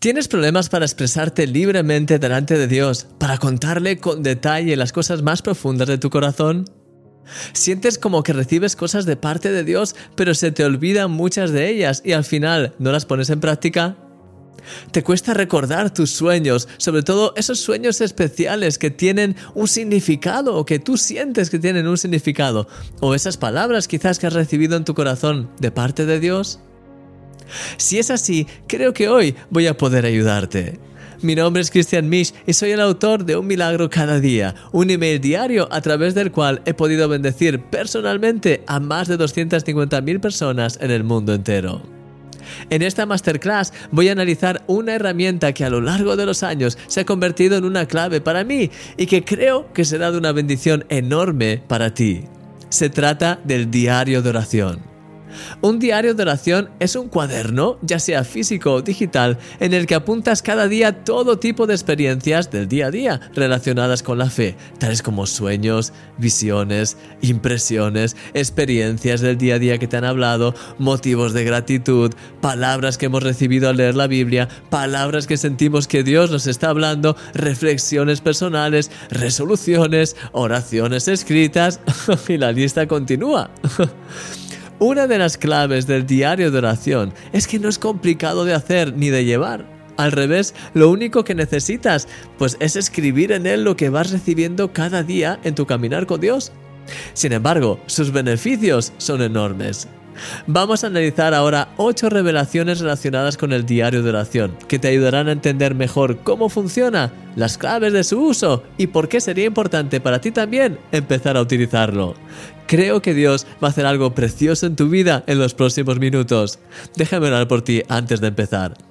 ¿Tienes problemas para expresarte libremente delante de Dios, para contarle con detalle las cosas más profundas de tu corazón? ¿Sientes como que recibes cosas de parte de Dios, pero se te olvidan muchas de ellas y al final no las pones en práctica? ¿Te cuesta recordar tus sueños, sobre todo esos sueños especiales que tienen un significado o que tú sientes que tienen un significado? ¿O esas palabras quizás que has recibido en tu corazón de parte de Dios? Si es así, creo que hoy voy a poder ayudarte. Mi nombre es Christian Misch y soy el autor de Un Milagro cada día, un email diario a través del cual he podido bendecir personalmente a más de 250.000 personas en el mundo entero. En esta masterclass voy a analizar una herramienta que a lo largo de los años se ha convertido en una clave para mí y que creo que será de una bendición enorme para ti. Se trata del diario de oración. Un diario de oración es un cuaderno, ya sea físico o digital, en el que apuntas cada día todo tipo de experiencias del día a día relacionadas con la fe, tales como sueños, visiones, impresiones, experiencias del día a día que te han hablado, motivos de gratitud, palabras que hemos recibido al leer la Biblia, palabras que sentimos que Dios nos está hablando, reflexiones personales, resoluciones, oraciones escritas y la lista continúa. Una de las claves del diario de oración es que no es complicado de hacer ni de llevar. Al revés, lo único que necesitas pues es escribir en él lo que vas recibiendo cada día en tu caminar con Dios. Sin embargo, sus beneficios son enormes. Vamos a analizar ahora 8 revelaciones relacionadas con el diario de oración, que te ayudarán a entender mejor cómo funciona, las claves de su uso y por qué sería importante para ti también empezar a utilizarlo. Creo que Dios va a hacer algo precioso en tu vida en los próximos minutos. Déjame orar por ti antes de empezar.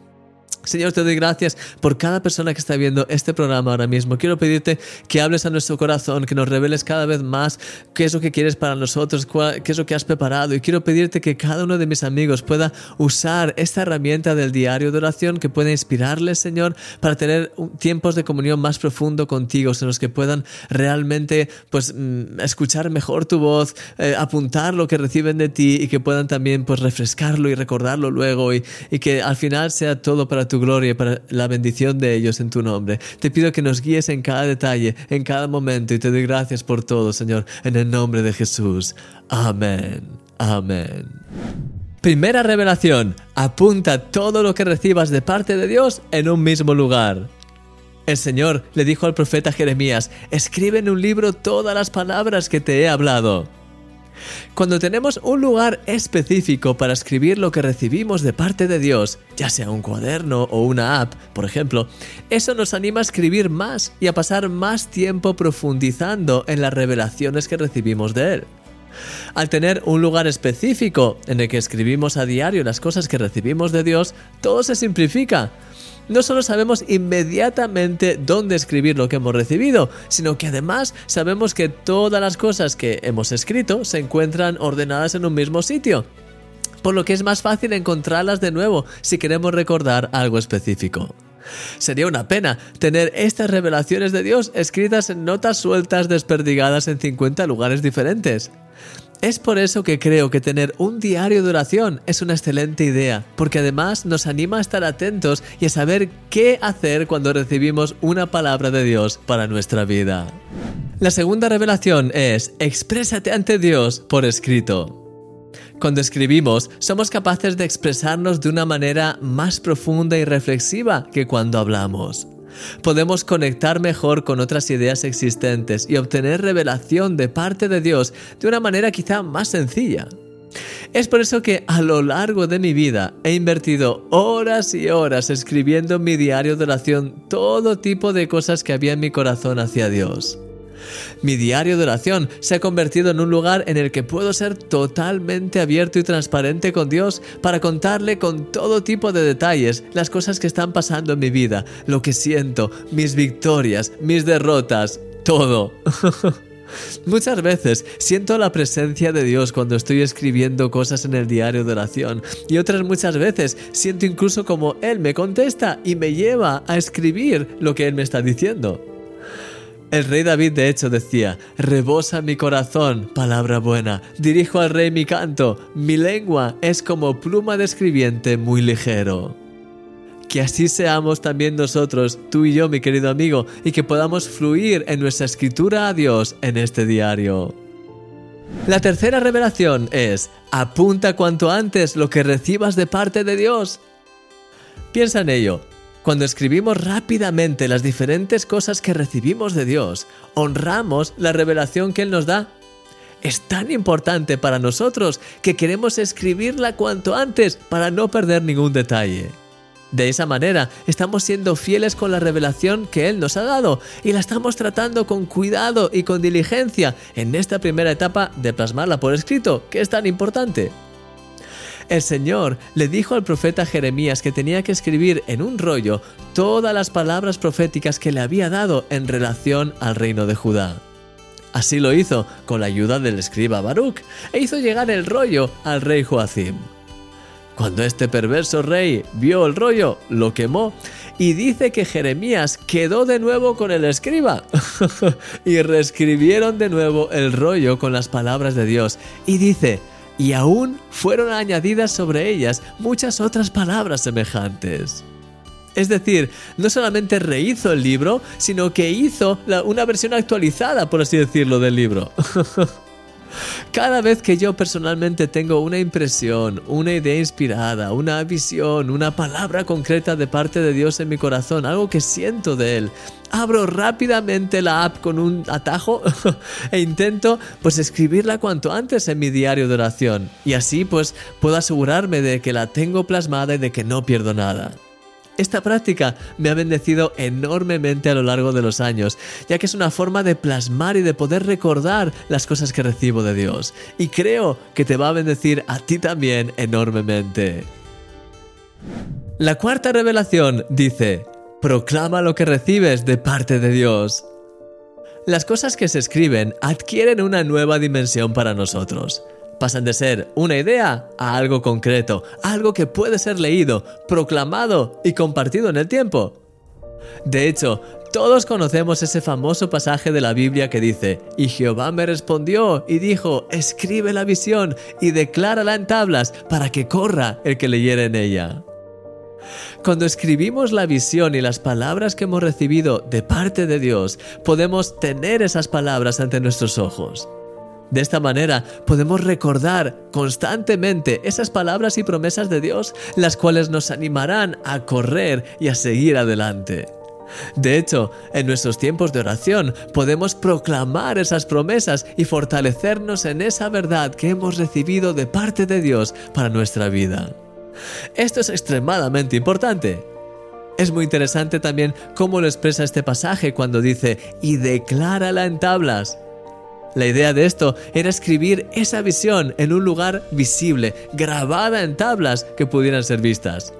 Señor, te doy gracias por cada persona que está viendo este programa ahora mismo. Quiero pedirte que hables a nuestro corazón, que nos reveles cada vez más qué es lo que quieres para nosotros, qué es lo que has preparado. Y quiero pedirte que cada uno de mis amigos pueda usar esta herramienta del diario de oración que pueda inspirarles, Señor, para tener tiempos de comunión más profundo contigo, en los que puedan realmente pues, mm, escuchar mejor tu voz, eh, apuntar lo que reciben de ti y que puedan también pues, refrescarlo y recordarlo luego y, y que al final sea todo para tu gloria y para la bendición de ellos en tu nombre. Te pido que nos guíes en cada detalle, en cada momento y te doy gracias por todo, Señor, en el nombre de Jesús. Amén. Amén. Primera revelación. Apunta todo lo que recibas de parte de Dios en un mismo lugar. El Señor le dijo al profeta Jeremías, escribe en un libro todas las palabras que te he hablado. Cuando tenemos un lugar específico para escribir lo que recibimos de parte de Dios, ya sea un cuaderno o una app, por ejemplo, eso nos anima a escribir más y a pasar más tiempo profundizando en las revelaciones que recibimos de Él. Al tener un lugar específico en el que escribimos a diario las cosas que recibimos de Dios, todo se simplifica no solo sabemos inmediatamente dónde escribir lo que hemos recibido, sino que además sabemos que todas las cosas que hemos escrito se encuentran ordenadas en un mismo sitio. Por lo que es más fácil encontrarlas de nuevo si queremos recordar algo específico. Sería una pena tener estas revelaciones de Dios escritas en notas sueltas desperdigadas en 50 lugares diferentes. Es por eso que creo que tener un diario de oración es una excelente idea, porque además nos anima a estar atentos y a saber qué hacer cuando recibimos una palabra de Dios para nuestra vida. La segunda revelación es, exprésate ante Dios por escrito. Cuando escribimos, somos capaces de expresarnos de una manera más profunda y reflexiva que cuando hablamos podemos conectar mejor con otras ideas existentes y obtener revelación de parte de Dios de una manera quizá más sencilla. Es por eso que a lo largo de mi vida he invertido horas y horas escribiendo en mi diario de oración todo tipo de cosas que había en mi corazón hacia Dios. Mi diario de oración se ha convertido en un lugar en el que puedo ser totalmente abierto y transparente con Dios para contarle con todo tipo de detalles las cosas que están pasando en mi vida, lo que siento, mis victorias, mis derrotas, todo. Muchas veces siento la presencia de Dios cuando estoy escribiendo cosas en el diario de oración y otras muchas veces siento incluso como Él me contesta y me lleva a escribir lo que Él me está diciendo. El rey David de hecho decía, rebosa mi corazón, palabra buena, dirijo al rey mi canto, mi lengua es como pluma de escribiente muy ligero. Que así seamos también nosotros, tú y yo, mi querido amigo, y que podamos fluir en nuestra escritura a Dios en este diario. La tercera revelación es, apunta cuanto antes lo que recibas de parte de Dios. Piensa en ello. Cuando escribimos rápidamente las diferentes cosas que recibimos de Dios, honramos la revelación que Él nos da. Es tan importante para nosotros que queremos escribirla cuanto antes para no perder ningún detalle. De esa manera, estamos siendo fieles con la revelación que Él nos ha dado y la estamos tratando con cuidado y con diligencia en esta primera etapa de plasmarla por escrito, que es tan importante. El Señor le dijo al profeta Jeremías que tenía que escribir en un rollo todas las palabras proféticas que le había dado en relación al reino de Judá. Así lo hizo con la ayuda del escriba Baruch e hizo llegar el rollo al rey Joacim. Cuando este perverso rey vio el rollo, lo quemó y dice que Jeremías quedó de nuevo con el escriba y reescribieron de nuevo el rollo con las palabras de Dios y dice, y aún fueron añadidas sobre ellas muchas otras palabras semejantes. Es decir, no solamente rehizo el libro, sino que hizo una versión actualizada, por así decirlo, del libro. Cada vez que yo personalmente tengo una impresión, una idea inspirada, una visión, una palabra concreta de parte de Dios en mi corazón, algo que siento de Él, abro rápidamente la app con un atajo e intento pues escribirla cuanto antes en mi diario de oración y así pues puedo asegurarme de que la tengo plasmada y de que no pierdo nada. Esta práctica me ha bendecido enormemente a lo largo de los años, ya que es una forma de plasmar y de poder recordar las cosas que recibo de Dios. Y creo que te va a bendecir a ti también enormemente. La cuarta revelación dice, proclama lo que recibes de parte de Dios. Las cosas que se escriben adquieren una nueva dimensión para nosotros pasan de ser una idea a algo concreto, algo que puede ser leído, proclamado y compartido en el tiempo. De hecho, todos conocemos ese famoso pasaje de la Biblia que dice, y Jehová me respondió y dijo, escribe la visión y declárala en tablas para que corra el que leyere en ella. Cuando escribimos la visión y las palabras que hemos recibido de parte de Dios, podemos tener esas palabras ante nuestros ojos. De esta manera podemos recordar constantemente esas palabras y promesas de Dios, las cuales nos animarán a correr y a seguir adelante. De hecho, en nuestros tiempos de oración podemos proclamar esas promesas y fortalecernos en esa verdad que hemos recibido de parte de Dios para nuestra vida. Esto es extremadamente importante. Es muy interesante también cómo lo expresa este pasaje cuando dice, y declárala en tablas. La idea de esto era escribir esa visión en un lugar visible, grabada en tablas que pudieran ser vistas.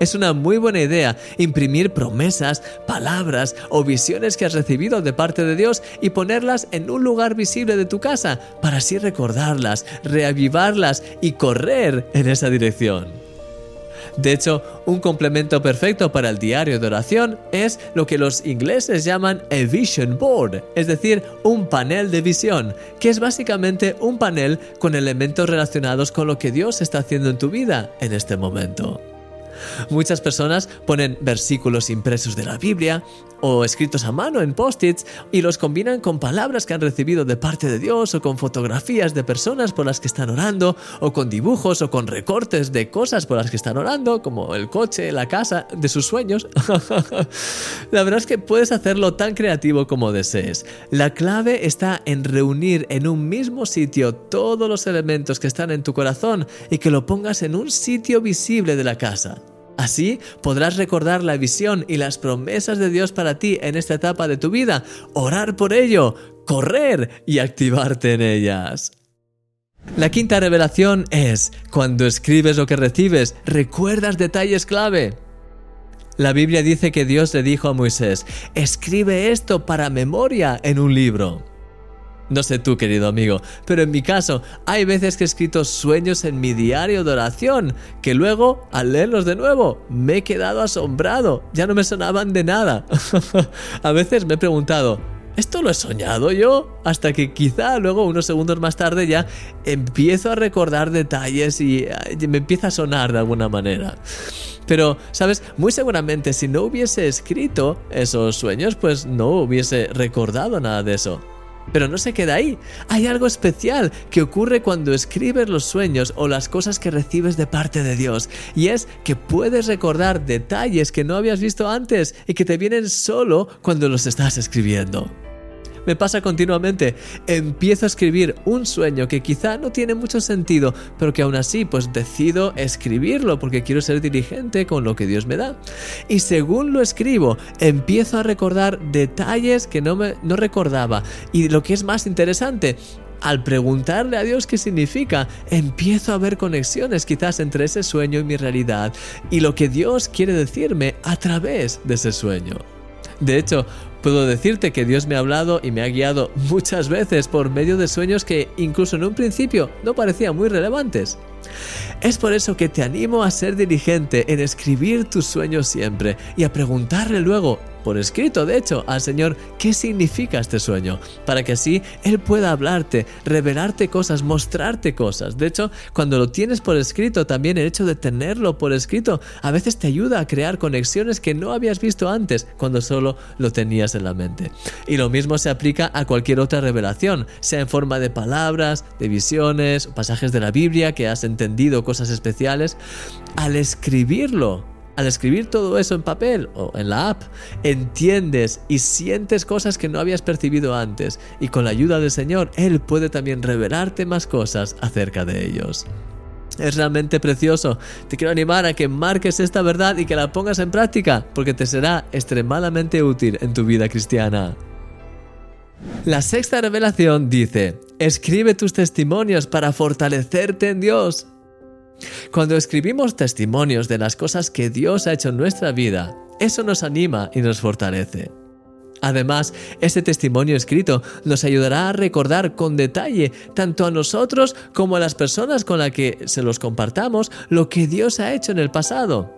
Es una muy buena idea imprimir promesas, palabras o visiones que has recibido de parte de Dios y ponerlas en un lugar visible de tu casa para así recordarlas, reavivarlas y correr en esa dirección. De hecho, un complemento perfecto para el diario de oración es lo que los ingleses llaman a vision board, es decir, un panel de visión, que es básicamente un panel con elementos relacionados con lo que Dios está haciendo en tu vida en este momento. Muchas personas ponen versículos impresos de la Biblia o escritos a mano en post-its y los combinan con palabras que han recibido de parte de Dios o con fotografías de personas por las que están orando o con dibujos o con recortes de cosas por las que están orando como el coche, la casa, de sus sueños. la verdad es que puedes hacerlo tan creativo como desees. La clave está en reunir en un mismo sitio todos los elementos que están en tu corazón y que lo pongas en un sitio visible de la casa. Así podrás recordar la visión y las promesas de Dios para ti en esta etapa de tu vida, orar por ello, correr y activarte en ellas. La quinta revelación es, cuando escribes lo que recibes, recuerdas detalles clave. La Biblia dice que Dios le dijo a Moisés, escribe esto para memoria en un libro. No sé tú, querido amigo, pero en mi caso hay veces que he escrito sueños en mi diario de oración que luego, al leerlos de nuevo, me he quedado asombrado, ya no me sonaban de nada. A veces me he preguntado, ¿esto lo he soñado yo? Hasta que quizá luego, unos segundos más tarde, ya empiezo a recordar detalles y me empieza a sonar de alguna manera. Pero, ¿sabes? Muy seguramente si no hubiese escrito esos sueños, pues no hubiese recordado nada de eso. Pero no se queda ahí. Hay algo especial que ocurre cuando escribes los sueños o las cosas que recibes de parte de Dios. Y es que puedes recordar detalles que no habías visto antes y que te vienen solo cuando los estás escribiendo. Me pasa continuamente. Empiezo a escribir un sueño que quizá no tiene mucho sentido, pero que aún así pues decido escribirlo porque quiero ser dirigente con lo que Dios me da. Y según lo escribo, empiezo a recordar detalles que no, me, no recordaba. Y lo que es más interesante, al preguntarle a Dios qué significa, empiezo a ver conexiones quizás entre ese sueño y mi realidad y lo que Dios quiere decirme a través de ese sueño. De hecho, puedo decirte que Dios me ha hablado y me ha guiado muchas veces por medio de sueños que incluso en un principio no parecían muy relevantes. Es por eso que te animo a ser diligente en escribir tus sueños siempre y a preguntarle luego por escrito, de hecho, al Señor qué significa este sueño, para que así Él pueda hablarte, revelarte cosas, mostrarte cosas. De hecho, cuando lo tienes por escrito, también el hecho de tenerlo por escrito a veces te ayuda a crear conexiones que no habías visto antes cuando solo lo tenías en la mente. Y lo mismo se aplica a cualquier otra revelación, sea en forma de palabras, de visiones, pasajes de la Biblia que has entendido cosas especiales. Al escribirlo, al escribir todo eso en papel o en la app, entiendes y sientes cosas que no habías percibido antes y con la ayuda del Señor, Él puede también revelarte más cosas acerca de ellos. Es realmente precioso. Te quiero animar a que marques esta verdad y que la pongas en práctica, porque te será extremadamente útil en tu vida cristiana. La sexta revelación dice, escribe tus testimonios para fortalecerte en Dios. Cuando escribimos testimonios de las cosas que Dios ha hecho en nuestra vida, eso nos anima y nos fortalece. Además, ese testimonio escrito nos ayudará a recordar con detalle, tanto a nosotros como a las personas con las que se los compartamos, lo que Dios ha hecho en el pasado.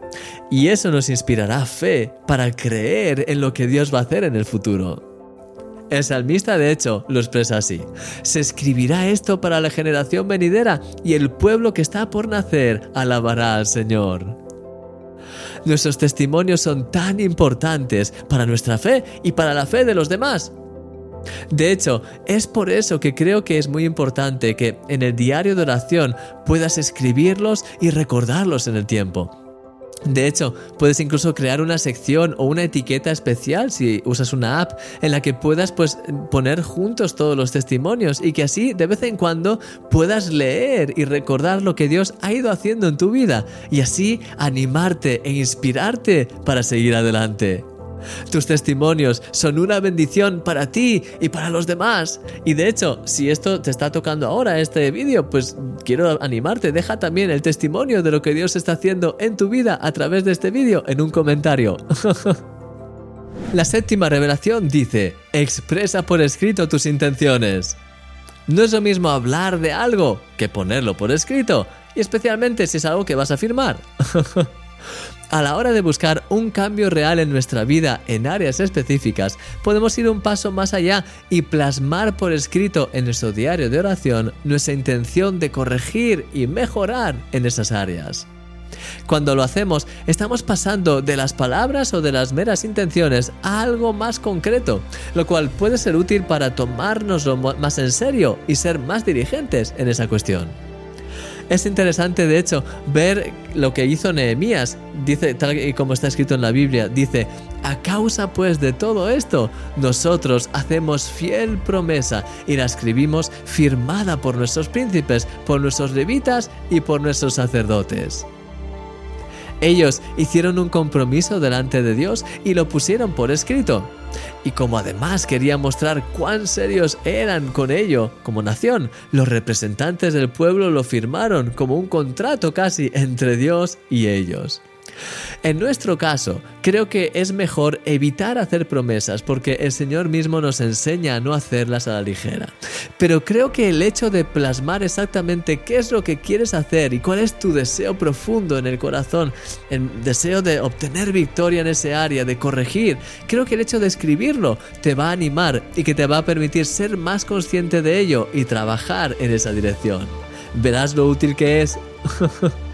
Y eso nos inspirará fe para creer en lo que Dios va a hacer en el futuro. El salmista de hecho lo expresa así. Se escribirá esto para la generación venidera y el pueblo que está por nacer alabará al Señor. Nuestros testimonios son tan importantes para nuestra fe y para la fe de los demás. De hecho, es por eso que creo que es muy importante que en el diario de oración puedas escribirlos y recordarlos en el tiempo. De hecho, puedes incluso crear una sección o una etiqueta especial si usas una app en la que puedas pues, poner juntos todos los testimonios y que así de vez en cuando puedas leer y recordar lo que Dios ha ido haciendo en tu vida y así animarte e inspirarte para seguir adelante. Tus testimonios son una bendición para ti y para los demás. Y de hecho, si esto te está tocando ahora, este vídeo, pues quiero animarte, deja también el testimonio de lo que Dios está haciendo en tu vida a través de este vídeo en un comentario. La séptima revelación dice, expresa por escrito tus intenciones. No es lo mismo hablar de algo que ponerlo por escrito, y especialmente si es algo que vas a firmar. A la hora de buscar un cambio real en nuestra vida en áreas específicas, podemos ir un paso más allá y plasmar por escrito en nuestro diario de oración nuestra intención de corregir y mejorar en esas áreas. Cuando lo hacemos, estamos pasando de las palabras o de las meras intenciones a algo más concreto, lo cual puede ser útil para tomárnoslo más en serio y ser más dirigentes en esa cuestión. Es interesante, de hecho, ver lo que hizo Nehemías. Dice, tal y como está escrito en la Biblia, dice, a causa pues de todo esto, nosotros hacemos fiel promesa y la escribimos firmada por nuestros príncipes, por nuestros levitas y por nuestros sacerdotes. Ellos hicieron un compromiso delante de Dios y lo pusieron por escrito. Y como además quería mostrar cuán serios eran con ello como nación, los representantes del pueblo lo firmaron como un contrato casi entre Dios y ellos. En nuestro caso, creo que es mejor evitar hacer promesas porque el Señor mismo nos enseña a no hacerlas a la ligera. Pero creo que el hecho de plasmar exactamente qué es lo que quieres hacer y cuál es tu deseo profundo en el corazón, el deseo de obtener victoria en ese área, de corregir, creo que el hecho de escribirlo te va a animar y que te va a permitir ser más consciente de ello y trabajar en esa dirección. Verás lo útil que es.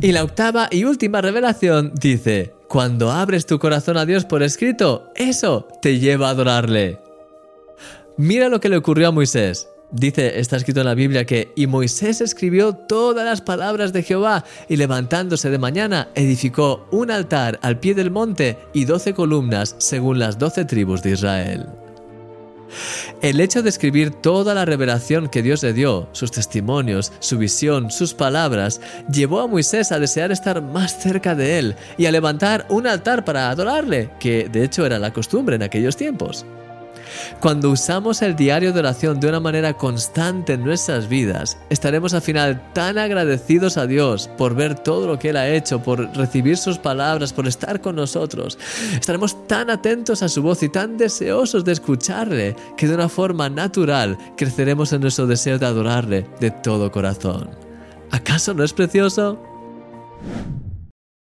Y la octava y última revelación dice, cuando abres tu corazón a Dios por escrito, eso te lleva a adorarle. Mira lo que le ocurrió a Moisés. Dice, está escrito en la Biblia que, y Moisés escribió todas las palabras de Jehová, y levantándose de mañana, edificó un altar al pie del monte y doce columnas según las doce tribus de Israel. El hecho de escribir toda la revelación que Dios le dio, sus testimonios, su visión, sus palabras, llevó a Moisés a desear estar más cerca de él y a levantar un altar para adorarle, que de hecho era la costumbre en aquellos tiempos. Cuando usamos el diario de oración de una manera constante en nuestras vidas, estaremos al final tan agradecidos a Dios por ver todo lo que Él ha hecho, por recibir sus palabras, por estar con nosotros. Estaremos tan atentos a su voz y tan deseosos de escucharle que de una forma natural creceremos en nuestro deseo de adorarle de todo corazón. ¿Acaso no es precioso?